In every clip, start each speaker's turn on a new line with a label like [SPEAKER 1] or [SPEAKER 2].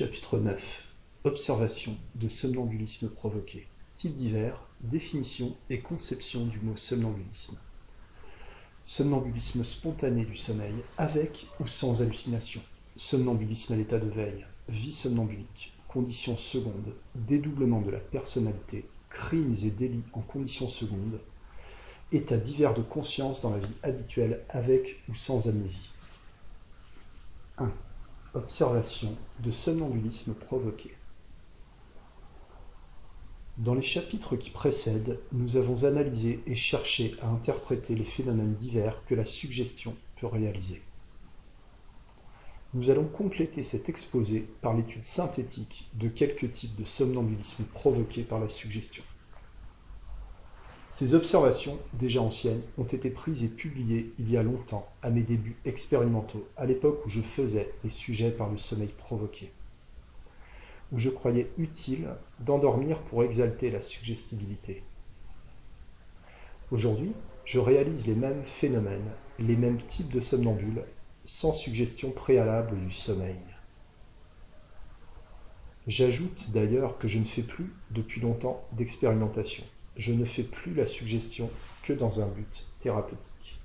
[SPEAKER 1] Chapitre 9 Observation de somnambulisme provoqué. Types divers, définition et conception du mot somnambulisme. Somnambulisme spontané du sommeil, avec ou sans hallucination. Somnambulisme à l'état de veille, vie somnambulique, conditions secondes, dédoublement de la personnalité, crimes et délits en conditions secondes, états divers de conscience dans la vie habituelle avec ou sans amnésie. 1. Observation de somnambulisme provoqué. Dans les chapitres qui précèdent, nous avons analysé et cherché à interpréter les phénomènes divers que la suggestion peut réaliser. Nous allons compléter cet exposé par l'étude synthétique de quelques types de somnambulisme provoqués par la suggestion. Ces observations, déjà anciennes, ont été prises et publiées il y a longtemps, à mes débuts expérimentaux, à l'époque où je faisais les sujets par le sommeil provoqué, où je croyais utile d'endormir pour exalter la suggestibilité. Aujourd'hui, je réalise les mêmes phénomènes, les mêmes types de somnambules, sans suggestion préalable du sommeil. J'ajoute d'ailleurs que je ne fais plus, depuis longtemps, d'expérimentation je ne fais plus la suggestion que dans un but thérapeutique.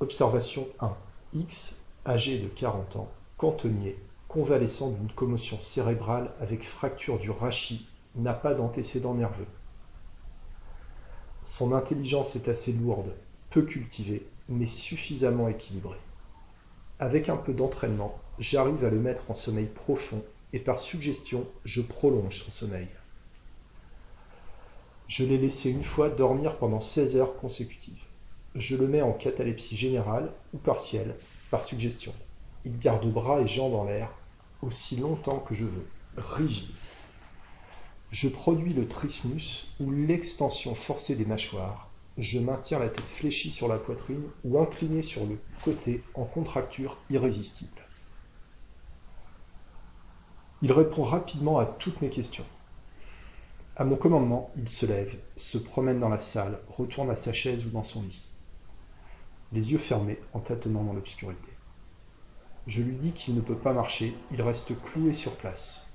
[SPEAKER 1] Observation 1. X, âgé de 40 ans, cantonnier, convalescent d'une commotion cérébrale avec fracture du rachis, n'a pas d'antécédent nerveux. Son intelligence est assez lourde, peu cultivée, mais suffisamment équilibrée. Avec un peu d'entraînement, j'arrive à le mettre en sommeil profond et par suggestion, je prolonge son sommeil. Je l'ai laissé une fois dormir pendant 16 heures consécutives. Je le mets en catalepsie générale ou partielle, par suggestion. Il garde bras et jambes en l'air aussi longtemps que je veux, rigide. Je produis le trismus ou l'extension forcée des mâchoires. Je maintiens la tête fléchie sur la poitrine ou inclinée sur le côté en contracture irrésistible. Il répond rapidement à toutes mes questions. À mon commandement, il se lève, se promène dans la salle, retourne à sa chaise ou dans son lit, les yeux fermés en tâtonnant dans l'obscurité. Je lui dis qu'il ne peut pas marcher, il reste cloué sur place.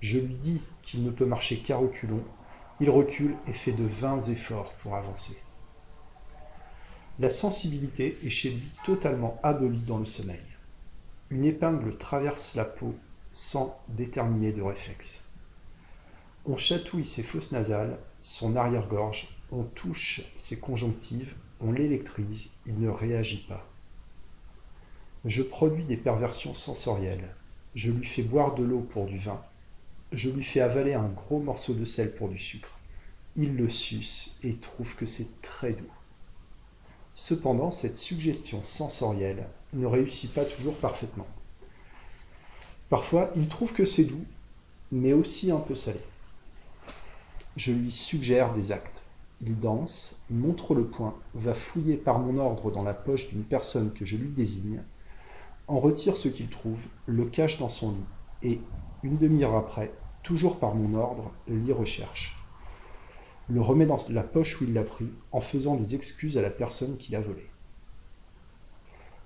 [SPEAKER 1] Je lui dis qu'il ne peut marcher qu'à reculons, il recule et fait de vains efforts pour avancer. La sensibilité est chez lui totalement abolie dans le sommeil. Une épingle traverse la peau sans déterminer de réflexe. On chatouille ses fosses nasales, son arrière-gorge, on touche ses conjonctives, on l'électrise, il ne réagit pas. Je produis des perversions sensorielles. Je lui fais boire de l'eau pour du vin. Je lui fais avaler un gros morceau de sel pour du sucre. Il le suce et trouve que c'est très doux. Cependant, cette suggestion sensorielle ne réussit pas toujours parfaitement. Parfois, il trouve que c'est doux, mais aussi un peu salé. Je lui suggère des actes. Il danse, montre le poing, va fouiller par mon ordre dans la poche d'une personne que je lui désigne, en retire ce qu'il trouve, le cache dans son lit, et, une demi-heure après, toujours par mon ordre, l'y recherche. Le remet dans la poche où il l'a pris, en faisant des excuses à la personne qui l'a volé.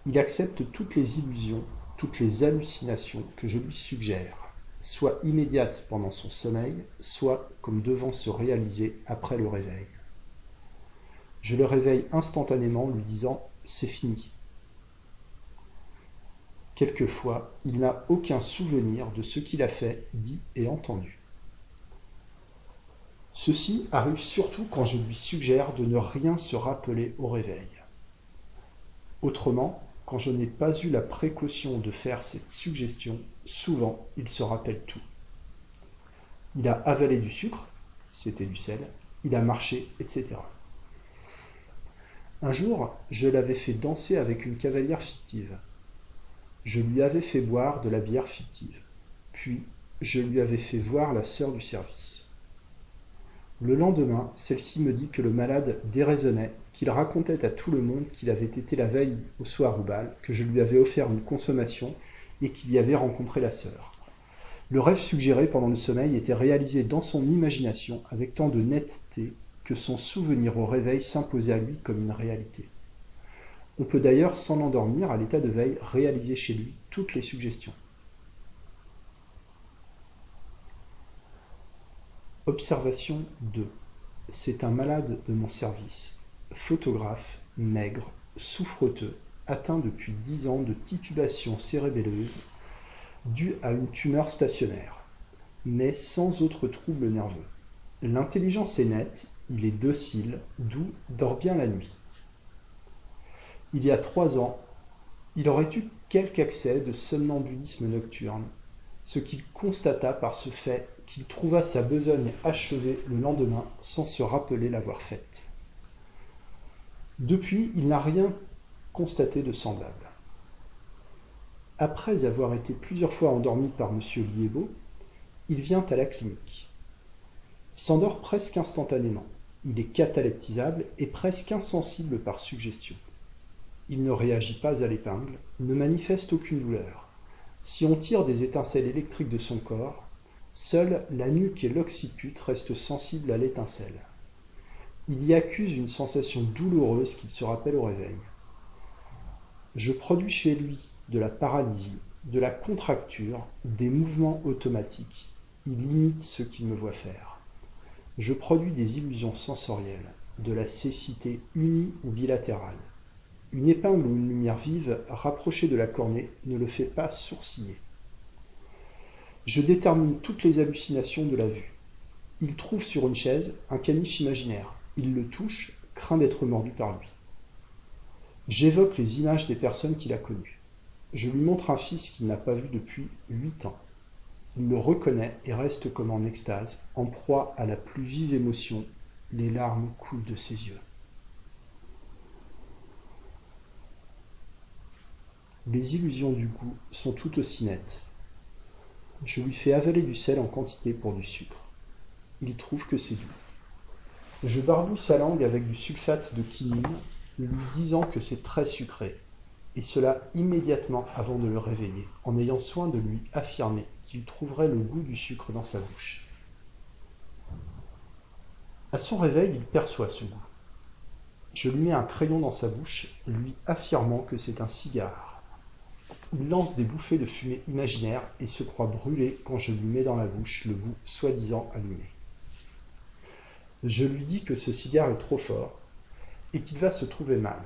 [SPEAKER 1] Il accepte toutes les illusions toutes les hallucinations que je lui suggère, soit immédiates pendant son sommeil, soit comme devant se réaliser après le réveil. Je le réveille instantanément lui disant C'est fini. Quelquefois, il n'a aucun souvenir de ce qu'il a fait, dit et entendu. Ceci arrive surtout quand je lui suggère de ne rien se rappeler au réveil. Autrement, quand je n'ai pas eu la précaution de faire cette suggestion, souvent il se rappelle tout. Il a avalé du sucre, c'était du sel, il a marché, etc. Un jour, je l'avais fait danser avec une cavalière fictive. Je lui avais fait boire de la bière fictive. Puis, je lui avais fait voir la sœur du service. Le lendemain, celle-ci me dit que le malade déraisonnait qu'il racontait à tout le monde qu'il avait été la veille au soir au bal, que je lui avais offert une consommation et qu'il y avait rencontré la sœur. Le rêve suggéré pendant le sommeil était réalisé dans son imagination avec tant de netteté que son souvenir au réveil s'imposait à lui comme une réalité. On peut d'ailleurs, sans l'endormir, à l'état de veille, réaliser chez lui toutes les suggestions. Observation 2. C'est un malade de mon service, photographe, maigre, souffreteux, atteint depuis dix ans de titubation cérébelleuse due à une tumeur stationnaire, mais sans autre trouble nerveux. L'intelligence est nette, il est docile, doux, dort bien la nuit. Il y a trois ans, il aurait eu quelque accès de somnambulisme nocturne, ce qu'il constata par ce fait qu'il trouva sa besogne achevée le lendemain sans se rappeler l'avoir faite. Depuis, il n'a rien constaté de semblable. Après avoir été plusieurs fois endormi par M. Liébeau, il vient à la clinique. Il s'endort presque instantanément. Il est cataleptisable et presque insensible par suggestion. Il ne réagit pas à l'épingle, ne manifeste aucune douleur. Si on tire des étincelles électriques de son corps, seule la nuque et l'occiput restent sensibles à l'étincelle. Il y accuse une sensation douloureuse qu'il se rappelle au réveil. Je produis chez lui de la paralysie, de la contracture, des mouvements automatiques. Il imite ce qu'il me voit faire. Je produis des illusions sensorielles, de la cécité unie ou bilatérale. Une épingle ou une lumière vive rapprochée de la cornée ne le fait pas sourciller. Je détermine toutes les hallucinations de la vue. Il trouve sur une chaise un caniche imaginaire. Il le touche, craint d'être mordu par lui. J'évoque les images des personnes qu'il a connues. Je lui montre un fils qu'il n'a pas vu depuis huit ans. Il le reconnaît et reste comme en extase, en proie à la plus vive émotion. Les larmes coulent de ses yeux. Les illusions du goût sont tout aussi nettes. Je lui fais avaler du sel en quantité pour du sucre. Il trouve que c'est doux. Je barbouille sa langue avec du sulfate de quinine, lui disant que c'est très sucré, et cela immédiatement avant de le réveiller, en ayant soin de lui affirmer qu'il trouverait le goût du sucre dans sa bouche. À son réveil, il perçoit ce goût. Je lui mets un crayon dans sa bouche, lui affirmant que c'est un cigare. Il lance des bouffées de fumée imaginaire et se croit brûlé quand je lui mets dans la bouche le bout soi-disant allumé. Je lui dis que ce cigare est trop fort et qu'il va se trouver mal.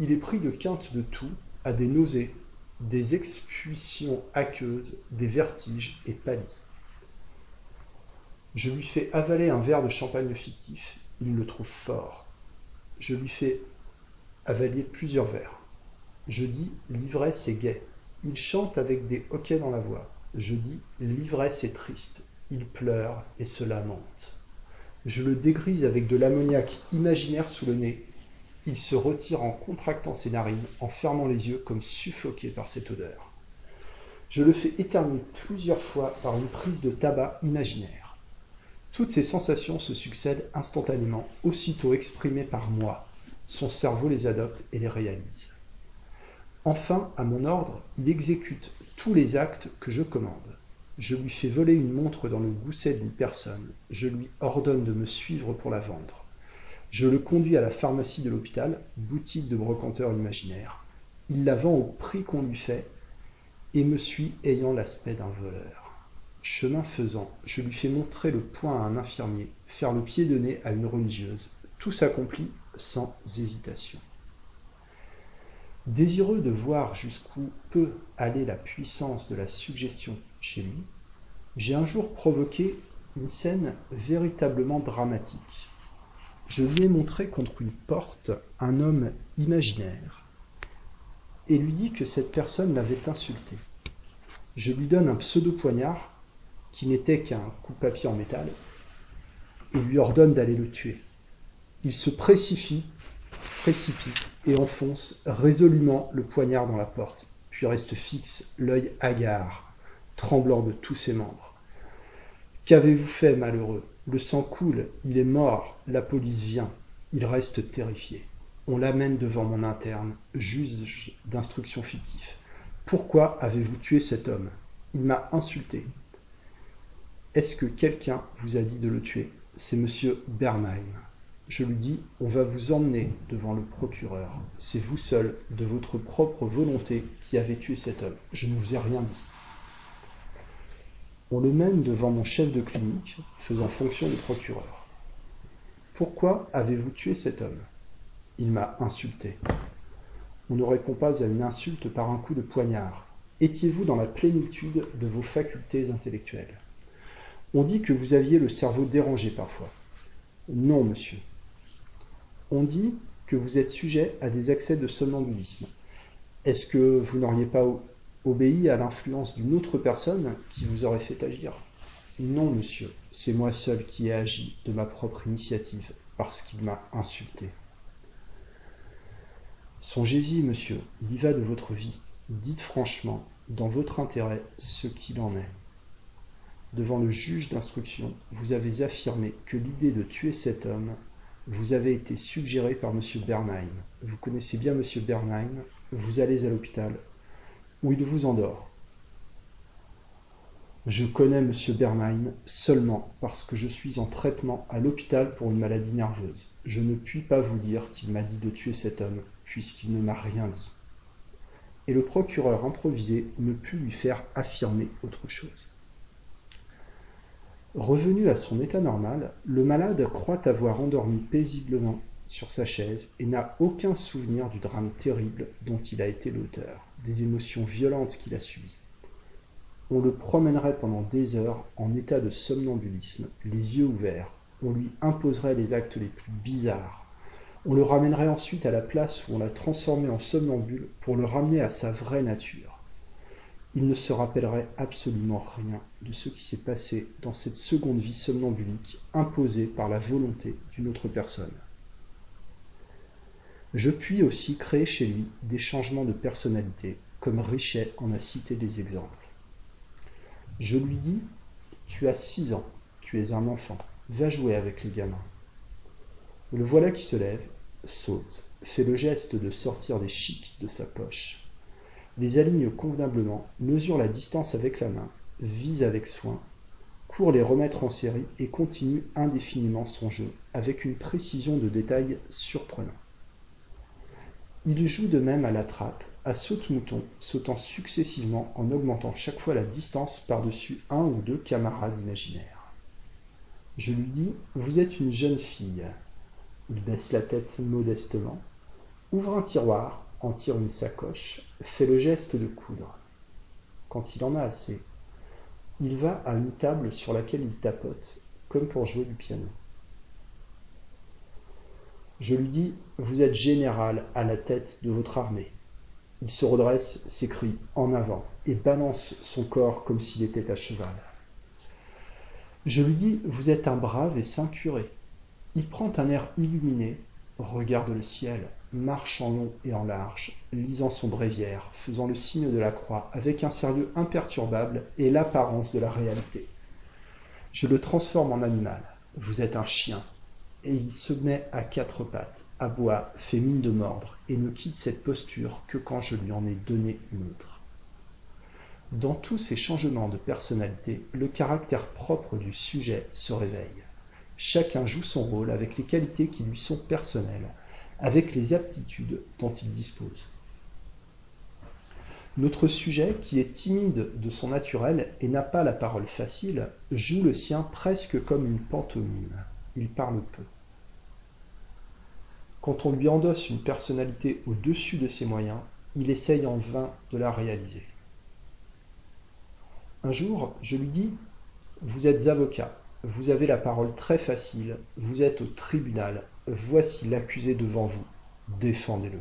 [SPEAKER 1] Il est pris de quinte de tout, a des nausées, des expulsions aqueuses, des vertiges et pâlit. Je lui fais avaler un verre de champagne fictif, il le trouve fort. Je lui fais avaler plusieurs verres. Je dis l'ivresse est gaie. Il chante avec des hoquets dans la voix. Je dis l'ivresse est triste. Il pleure et se lamente. Je le dégrise avec de l'ammoniaque imaginaire sous le nez. Il se retire en contractant ses narines, en fermant les yeux comme suffoqué par cette odeur. Je le fais éternuer plusieurs fois par une prise de tabac imaginaire. Toutes ces sensations se succèdent instantanément, aussitôt exprimées par moi. Son cerveau les adopte et les réalise. Enfin, à mon ordre, il exécute tous les actes que je commande. Je lui fais voler une montre dans le gousset d'une personne. Je lui ordonne de me suivre pour la vendre. Je le conduis à la pharmacie de l'hôpital, boutique de brocanteur imaginaire. Il la vend au prix qu'on lui fait et me suit ayant l'aspect d'un voleur. Chemin faisant, je lui fais montrer le poing à un infirmier, faire le pied de nez à une religieuse. Tout s'accomplit sans hésitation. Désireux de voir jusqu'où peut aller la puissance de la suggestion chez lui, j'ai un jour provoqué une scène véritablement dramatique. Je lui ai montré contre une porte un homme imaginaire et lui dis que cette personne l'avait insulté. Je lui donne un pseudo-poignard qui n'était qu'un coup-papier en métal et lui ordonne d'aller le tuer. Il se précipite précipite et enfonce résolument le poignard dans la porte, puis reste fixe, l'œil hagard, tremblant de tous ses membres. Qu'avez-vous fait, malheureux? Le sang coule, il est mort, la police vient. Il reste terrifié. On l'amène devant mon interne, juge d'instruction fictif. Pourquoi avez-vous tué cet homme? Il m'a insulté. Est-ce que quelqu'un vous a dit de le tuer? C'est monsieur Bernheim. Je lui dis, on va vous emmener devant le procureur. C'est vous seul, de votre propre volonté, qui avez tué cet homme. Je ne vous ai rien dit. On le mène devant mon chef de clinique, faisant fonction de procureur. Pourquoi avez-vous tué cet homme? Il m'a insulté. On ne répond pas à une insulte par un coup de poignard. Étiez-vous dans la plénitude de vos facultés intellectuelles? On dit que vous aviez le cerveau dérangé parfois. Non, monsieur. On dit que vous êtes sujet à des accès de somnambulisme. Est-ce que vous n'auriez pas obéi à l'influence d'une autre personne qui vous aurait fait agir? Non, monsieur, c'est moi seul qui ai agi de ma propre initiative parce qu'il m'a insulté. Songez-y, monsieur, il y va de votre vie. Dites franchement, dans votre intérêt, ce qu'il en est. Devant le juge d'instruction, vous avez affirmé que l'idée de tuer cet homme vous avez été suggéré par M. Bernheim. Vous connaissez bien M. Bernheim. Vous allez à l'hôpital où il vous endort. Je connais M. Bernheim seulement parce que je suis en traitement à l'hôpital pour une maladie nerveuse. Je ne puis pas vous dire qu'il m'a dit de tuer cet homme, puisqu'il ne m'a rien dit. Et le procureur improvisé ne put lui faire affirmer autre chose. Revenu à son état normal, le malade croit avoir endormi paisiblement sur sa chaise et n'a aucun souvenir du drame terrible dont il a été l'auteur, des émotions violentes qu'il a subies. On le promènerait pendant des heures en état de somnambulisme, les yeux ouverts, on lui imposerait les actes les plus bizarres, on le ramènerait ensuite à la place où on l'a transformé en somnambule pour le ramener à sa vraie nature il ne se rappellerait absolument rien de ce qui s'est passé dans cette seconde vie somnambulique imposée par la volonté d'une autre personne. Je puis aussi créer chez lui des changements de personnalité, comme Richet en a cité des exemples. Je lui dis Tu as six ans, tu es un enfant, va jouer avec les gamins. Le voilà qui se lève, saute, fait le geste de sortir des chics de sa poche, les aligne convenablement, mesure la distance avec la main, vise avec soin, court les remettre en série et continue indéfiniment son jeu, avec une précision de détail surprenant. Il joue de même à la trappe, à saute-mouton, sautant successivement en augmentant chaque fois la distance par-dessus un ou deux camarades imaginaires. Je lui dis Vous êtes une jeune fille. Il baisse la tête modestement, ouvre un tiroir, en tire une sacoche, fait le geste de coudre. Quand il en a assez, il va à une table sur laquelle il tapote, comme pour jouer du piano. Je lui dis Vous êtes général à la tête de votre armée. Il se redresse, s'écrie En avant, et balance son corps comme s'il était à cheval. Je lui dis Vous êtes un brave et saint curé. Il prend un air illuminé, regarde le ciel, marche en long et en large, lisant son bréviaire, faisant le signe de la croix, avec un sérieux imperturbable et l'apparence de la réalité. Je le transforme en animal. Vous êtes un chien. Et il se met à quatre pattes, aboie, fait mine de mordre, et ne quitte cette posture que quand je lui en ai donné une autre. Dans tous ces changements de personnalité, le caractère propre du sujet se réveille. Chacun joue son rôle avec les qualités qui lui sont personnelles, avec les aptitudes dont il dispose. Notre sujet, qui est timide de son naturel et n'a pas la parole facile, joue le sien presque comme une pantomime. Il parle peu. Quand on lui endosse une personnalité au-dessus de ses moyens, il essaye en vain de la réaliser. Un jour, je lui dis Vous êtes avocat, vous avez la parole très facile, vous êtes au tribunal, Voici l'accusé devant vous, défendez-le.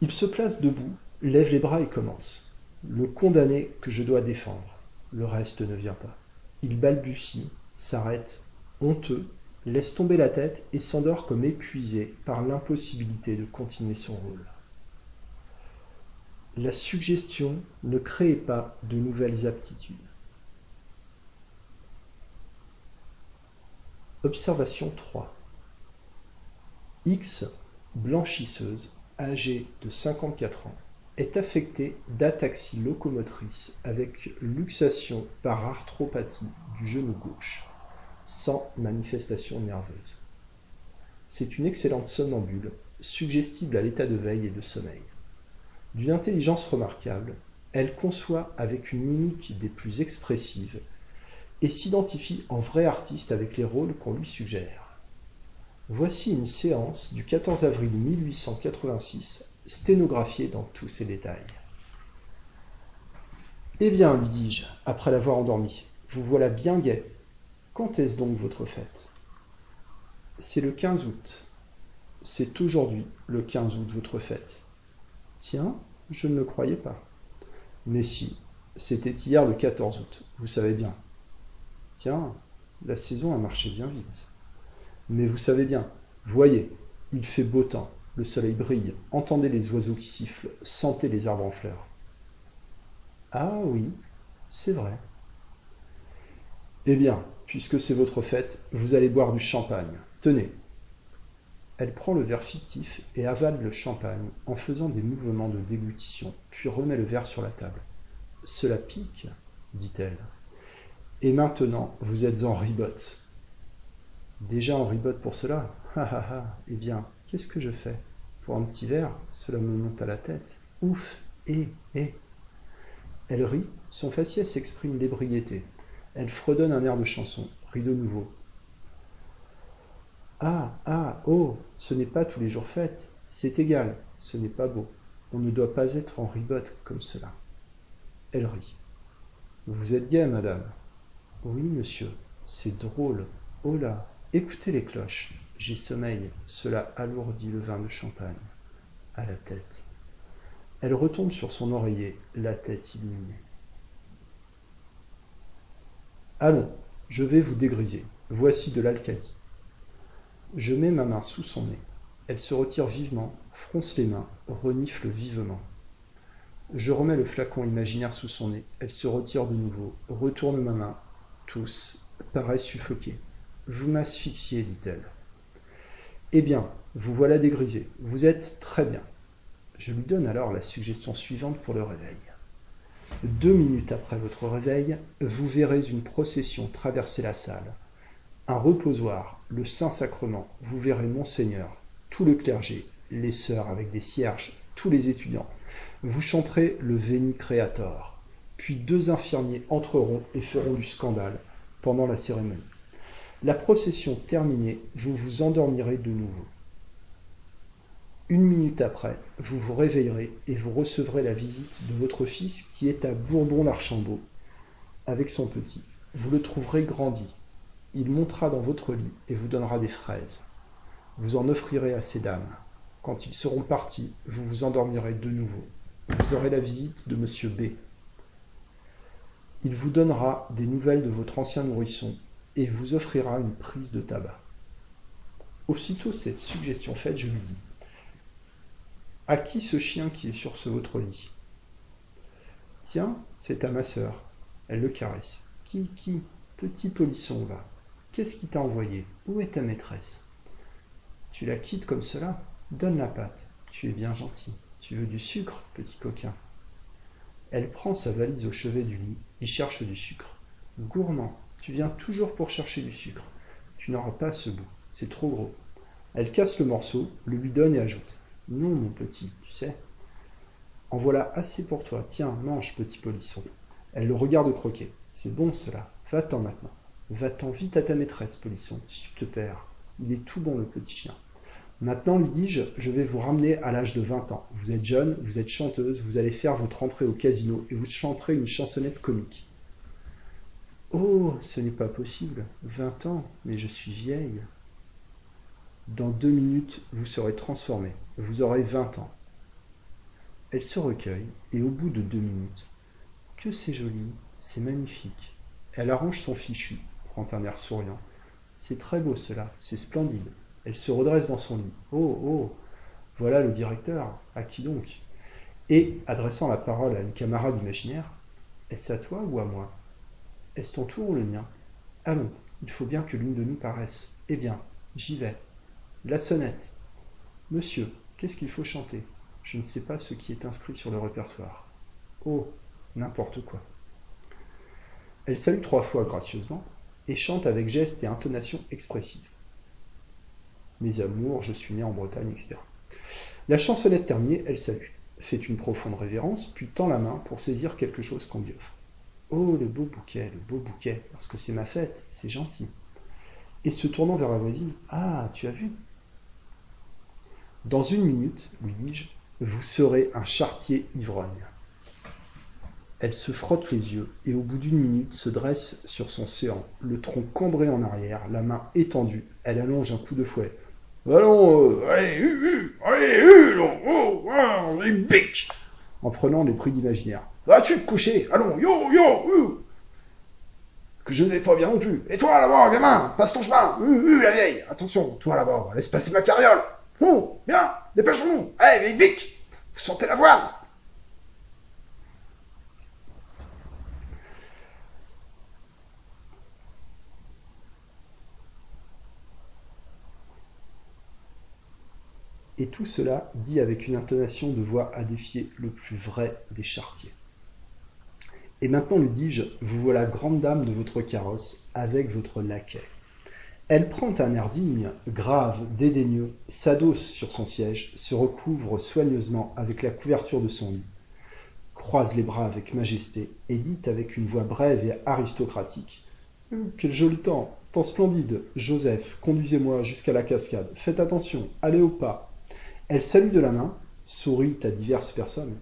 [SPEAKER 1] Il se place debout, lève les bras et commence. Le condamné que je dois défendre. Le reste ne vient pas. Il balbutie, s'arrête, honteux, laisse tomber la tête et s'endort comme épuisé par l'impossibilité de continuer son rôle. La suggestion ne crée pas de nouvelles aptitudes. Observation 3. X, blanchisseuse, âgée de 54 ans, est affectée d'ataxie locomotrice avec luxation par arthropathie du genou gauche. sans manifestation nerveuse. C'est une excellente somnambule, suggestible à l'état de veille et de sommeil. D'une intelligence remarquable, elle conçoit avec une mimique des plus expressives et s'identifie en vrai artiste avec les rôles qu'on lui suggère. Voici une séance du 14 avril 1886, sténographiée dans tous ses détails. Eh bien, lui dis-je, après l'avoir endormi, vous voilà bien gai. Quand est-ce donc votre fête? C'est le 15 août. C'est aujourd'hui le 15 août votre fête. Tiens, je ne le croyais pas. Mais si, c'était hier le 14 août, vous savez bien. Tiens, la saison a marché bien vite. Mais vous savez bien, voyez, il fait beau temps, le soleil brille, entendez les oiseaux qui sifflent, sentez les arbres en fleurs. Ah oui, c'est vrai. Eh bien, puisque c'est votre fête, vous allez boire du champagne. Tenez. Elle prend le verre fictif et avale le champagne en faisant des mouvements de déglutition, puis remet le verre sur la table. Cela pique, dit-elle. Et maintenant, vous êtes en ribote. Déjà en ribote pour cela? Ha ha Eh bien, qu'est-ce que je fais? Pour un petit verre, cela me monte à la tête. Ouf Eh Eh elle rit, son faciès exprime l'ébriété. Elle fredonne un air de chanson, rit de nouveau. Ah, ah, oh, ce n'est pas tous les jours fête, c'est égal, ce n'est pas beau. On ne doit pas être en ribote comme cela. Elle rit. Vous êtes gai, madame. Oui, monsieur, c'est drôle. Oh là, écoutez les cloches. J'ai sommeil, cela alourdit le vin de champagne. À la tête. Elle retombe sur son oreiller, la tête illuminée. Allons, je vais vous dégriser. Voici de l'alcali. Je mets ma main sous son nez. Elle se retire vivement, fronce les mains, renifle vivement. Je remets le flacon imaginaire sous son nez. Elle se retire de nouveau, retourne ma main. Tous paraissent suffoqués. Vous m'asphyxiez, dit-elle. Eh bien, vous voilà dégrisé. Vous êtes très bien. Je lui donne alors la suggestion suivante pour le réveil. Deux minutes après votre réveil, vous verrez une procession traverser la salle. Un reposoir, le Saint-Sacrement, vous verrez Monseigneur, tout le clergé, les sœurs avec des cierges, tous les étudiants. Vous chanterez le Veni Creator. Puis deux infirmiers entreront et feront du scandale pendant la cérémonie. La procession terminée, vous vous endormirez de nouveau. Une minute après, vous vous réveillerez et vous recevrez la visite de votre fils qui est à Bourbon-l'Archambault avec son petit. Vous le trouverez grandi. Il montera dans votre lit et vous donnera des fraises. Vous en offrirez à ces dames. Quand ils seront partis, vous vous endormirez de nouveau. Vous aurez la visite de monsieur B. Il vous donnera des nouvelles de votre ancien nourrisson et vous offrira une prise de tabac. Aussitôt cette suggestion faite, je lui dis à qui ce chien qui est sur ce votre lit? Tiens, c'est à ma sœur. Elle le caresse. Qui, qui Petit polisson, va. Qu'est-ce qui t'a envoyé? Où est ta maîtresse? Tu la quittes comme cela? Donne la pâte. Tu es bien gentil. Tu veux du sucre, petit coquin? Elle prend sa valise au chevet du lit et cherche du sucre. Gourmand, tu viens toujours pour chercher du sucre. Tu n'auras pas ce bout, c'est trop gros. Elle casse le morceau, le lui donne et ajoute. Non, mon petit, tu sais. En voilà assez pour toi. Tiens, mange, petit polisson. Elle le regarde croquer. C'est bon cela. Va-t'en maintenant. Va-t'en vite à ta maîtresse, polisson, si tu te perds. Il est tout bon, le petit chien. Maintenant, lui dis-je, je vais vous ramener à l'âge de 20 ans. Vous êtes jeune, vous êtes chanteuse, vous allez faire votre entrée au casino et vous chanterez une chansonnette comique. Oh, ce n'est pas possible. 20 ans, mais je suis vieille. Dans deux minutes, vous serez transformé. Vous aurez vingt ans. Elle se recueille, et au bout de deux minutes, que c'est joli, c'est magnifique. Elle arrange son fichu, prend un air souriant. C'est très beau cela, c'est splendide. Elle se redresse dans son lit. Oh, oh, voilà le directeur. À qui donc? Et, adressant la parole à une camarade imaginaire, est-ce à toi ou à moi? Est-ce ton tour ou le mien? Allons, il faut bien que l'une de nous paraisse. Eh bien, j'y vais. La sonnette. Monsieur, qu'est-ce qu'il faut chanter? Je ne sais pas ce qui est inscrit sur le répertoire. Oh, n'importe quoi. Elle salue trois fois gracieusement, et chante avec geste et intonation expressive. Mes amours, je suis né en Bretagne, etc. La chansonnette terminée, elle salue, fait une profonde révérence, puis tend la main pour saisir quelque chose qu'on lui offre. Oh, le beau bouquet, le beau bouquet, parce que c'est ma fête, c'est gentil. Et se tournant vers la voisine, Ah, tu as vu? Dans une minute, lui dis-je, vous serez un chartier ivrogne. Elle se frotte les yeux et au bout d'une minute se dresse sur son séant, le tronc cambré en arrière, la main étendue. Elle allonge un coup de fouet. Allons, euh, allez, allez, allez, bic En prenant les prix d'imaginaire. Vas-tu te coucher Allons, yo, yo, Que je n'ai pas bien non plus. Et toi là-bas, gamin, passe ton chemin. la vieille, attention, toi là-bas, laisse passer ma carriole. Oh, bien, dépêchons-nous. Allez, bic Vous sentez la voile Et tout cela dit avec une intonation de voix à défier le plus vrai des chartiers. Et maintenant, lui dis-je, vous voilà grande dame de votre carrosse, avec votre laquais. Elle prend un air digne, grave, dédaigneux, s'adosse sur son siège, se recouvre soigneusement avec la couverture de son lit, croise les bras avec majesté, et dit avec une voix brève et aristocratique Quel joli temps, temps splendide Joseph, conduisez-moi jusqu'à la cascade. Faites attention, allez au pas, elle salue de la main, sourit à diverses personnes.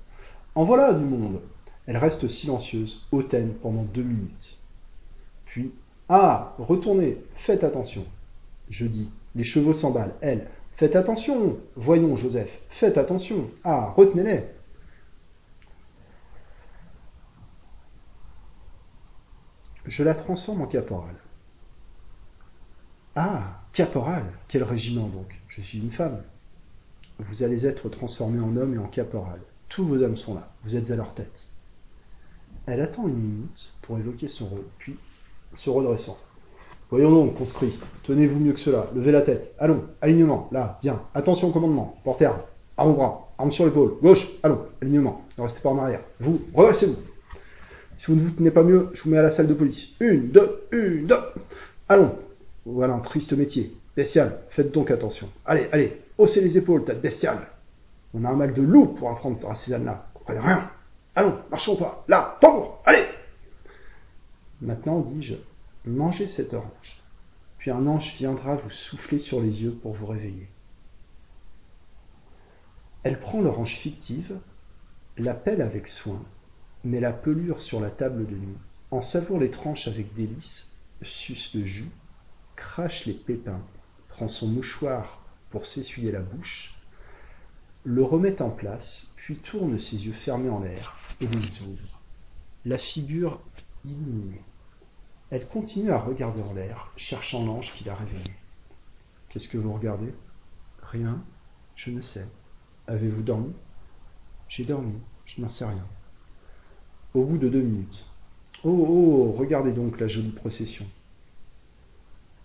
[SPEAKER 1] En voilà du monde. Elle reste silencieuse, hautaine, pendant deux minutes. Puis, ah, retournez, faites attention. Je dis, les chevaux s'emballent. Elle, faites attention. Voyons, Joseph, faites attention. Ah, retenez-les. Je la transforme en caporal. Ah, caporal, quel régiment donc Je suis une femme vous allez être transformé en homme et en caporal. Tous vos hommes sont là, vous êtes à leur tête. Elle attend une minute pour évoquer son rôle, puis, se redressant. Voyons donc, conscrit, tenez-vous mieux que cela, levez la tête, allons, alignement, là, bien, attention au commandement, porter arme, arme au bras, arme sur l'épaule, gauche, allons, alignement, ne restez pas en arrière, vous, redressez-vous. Si vous ne vous tenez pas mieux, je vous mets à la salle de police. Une, deux, une, deux, allons. Voilà un triste métier, bestial, faites donc attention. Allez, allez, Haussez les épaules, de bestiale. On a un mal de loup pour apprendre ces ânes-là. Comprenez rien. Allons, marchons pas. Là, tambour, allez Maintenant, dis-je, mangez cette orange. Puis un ange viendra vous souffler sur les yeux pour vous réveiller. Elle prend l'orange fictive, la pèle avec soin, met la pelure sur la table de nuit, en savoure les tranches avec délice, suce le jus, crache les pépins, prend son mouchoir pour s'essuyer la bouche, le remet en place, puis tourne ses yeux fermés en l'air et les ouvre, la figure illuminée. Elle continue à regarder en l'air, cherchant l'ange qui l'a réveillée. Qu'est-ce que vous regardez? Rien, je ne sais. Avez-vous dormi? J'ai dormi, je n'en sais rien. Au bout de deux minutes. Oh, oh, regardez donc la jolie procession.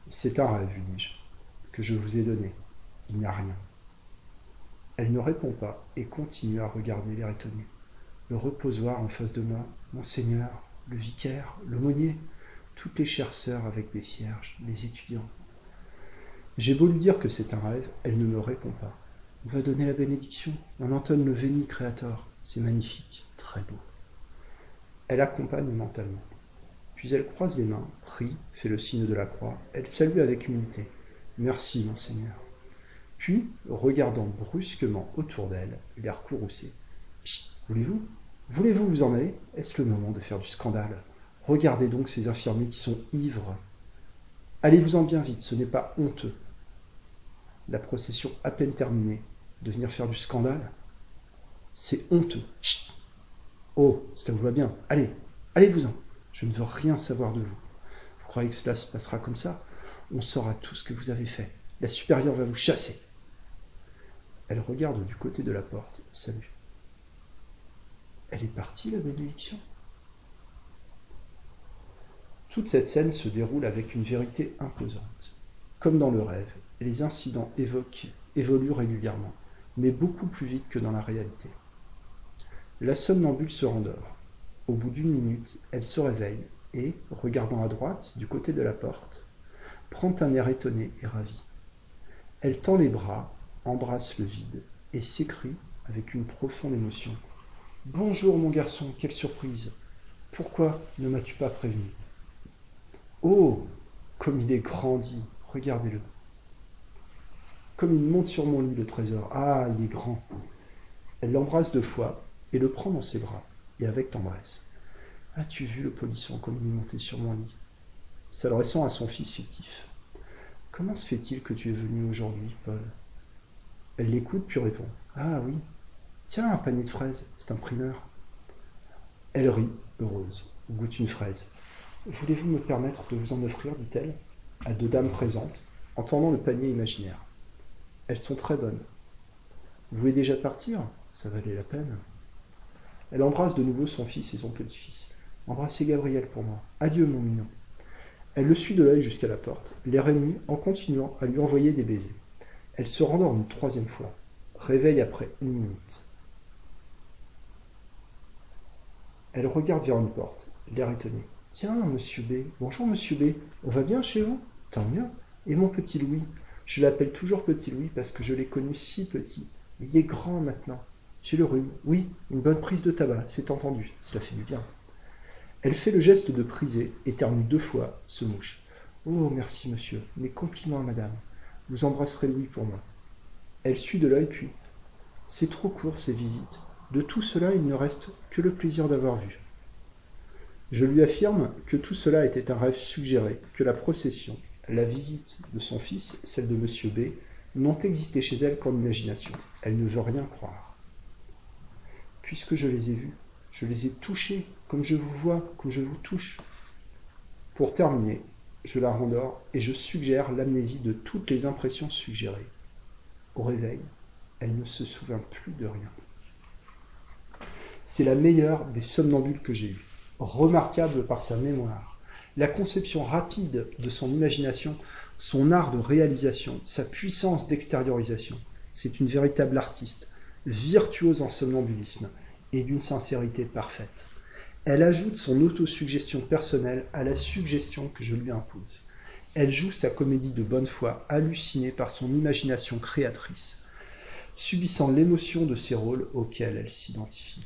[SPEAKER 1] C'est un rêve, lui dis-je, que je vous ai donné. Il n'y a rien. Elle ne répond pas et continue à regarder l'air étonné. Le reposoir en face de moi, Monseigneur, le vicaire, l'aumônier, toutes les chères sœurs avec des cierges, les étudiants. J'ai beau lui dire que c'est un rêve, elle ne me répond pas. On va donner la bénédiction. On entonne le Veni Creator. C'est magnifique, très beau. Elle accompagne mentalement. Puis elle croise les mains, prie, fait le signe de la croix. Elle salue avec humilité. Merci, monseigneur. Puis, regardant brusquement autour d'elle, l'air courroucé. Voulez-vous? Voulez-vous vous en aller? Est-ce le moment de faire du scandale? Regardez donc ces infirmiers qui sont ivres. Allez-vous-en bien vite, ce n'est pas honteux. La procession à peine terminée, de venir faire du scandale, c'est honteux. Oh, cela vous va bien? Allez, allez-vous-en. Je ne veux rien savoir de vous. Vous croyez que cela se passera comme ça? On saura tout ce que vous avez fait. La supérieure va vous chasser. Elle regarde du côté de la porte. Salut. Elle est partie, la bénédiction? Toute cette scène se déroule avec une vérité imposante. Comme dans le rêve, les incidents évoquent, évoluent régulièrement, mais beaucoup plus vite que dans la réalité. La somnambule se rendort. Au bout d'une minute, elle se réveille, et, regardant à droite, du côté de la porte, prend un air étonné et ravi. Elle tend les bras, embrasse le vide et s'écrie avec une profonde émotion. Bonjour mon garçon, quelle surprise. Pourquoi ne m'as-tu pas prévenu? Oh, comme il est grandi, regardez-le. Comme il monte sur mon lit le trésor. Ah, il est grand. Elle l'embrasse deux fois et le prend dans ses bras, et avec tendresse. As-tu vu le polisson comme il est monté sur mon lit? S'adressant à son fils fictif. Comment se fait-il que tu es venu aujourd'hui, Paul? Elle l'écoute puis répond. Ah oui. Tiens, un panier de fraises, c'est un primeur. Elle rit, heureuse, goûte une fraise. Voulez-vous me permettre de vous en offrir, dit-elle, à deux dames présentes, en tendant le panier imaginaire. Elles sont très bonnes. Vous voulez déjà partir? Ça valait la peine. Elle embrasse de nouveau son fils et son petit-fils. Embrassez Gabriel pour moi. Adieu, mon mignon. Elle le suit de l'œil jusqu'à la porte, les réunit en continuant à lui envoyer des baisers. Elle se rendort une troisième fois. Réveille après une minute. Elle regarde vers une porte, l'air étonné. Tiens, monsieur B. Bonjour, monsieur B. On va bien chez vous? Tant mieux. Et mon petit Louis? Je l'appelle toujours petit Louis parce que je l'ai connu si petit. Il est grand maintenant. J'ai le rhume. Oui, une bonne prise de tabac, c'est entendu. Cela fait du bien. Elle fait le geste de priser, éternue deux fois, se mouche. Oh, merci, monsieur. Mes compliments à madame. Vous embrasserez Louis pour moi. Elle suit de l'œil, puis. C'est trop court, ces visites. De tout cela, il ne reste que le plaisir d'avoir vu. Je lui affirme que tout cela était un rêve suggéré, que la procession, la visite de son fils, celle de M. B, n'ont existé chez elle qu'en imagination. Elle ne veut rien croire. Puisque je les ai vus, je les ai touchés, comme je vous vois, comme je vous touche. Pour terminer, je la rendors et je suggère l'amnésie de toutes les impressions suggérées. Au réveil, elle ne se souvient plus de rien. C'est la meilleure des somnambules que j'ai eues remarquable par sa mémoire, la conception rapide de son imagination, son art de réalisation, sa puissance d'extériorisation. C'est une véritable artiste, virtuose en somnambulisme et d'une sincérité parfaite. Elle ajoute son autosuggestion personnelle à la suggestion que je lui impose. Elle joue sa comédie de bonne foi, hallucinée par son imagination créatrice, subissant l'émotion de ces rôles auxquels elle s'identifie.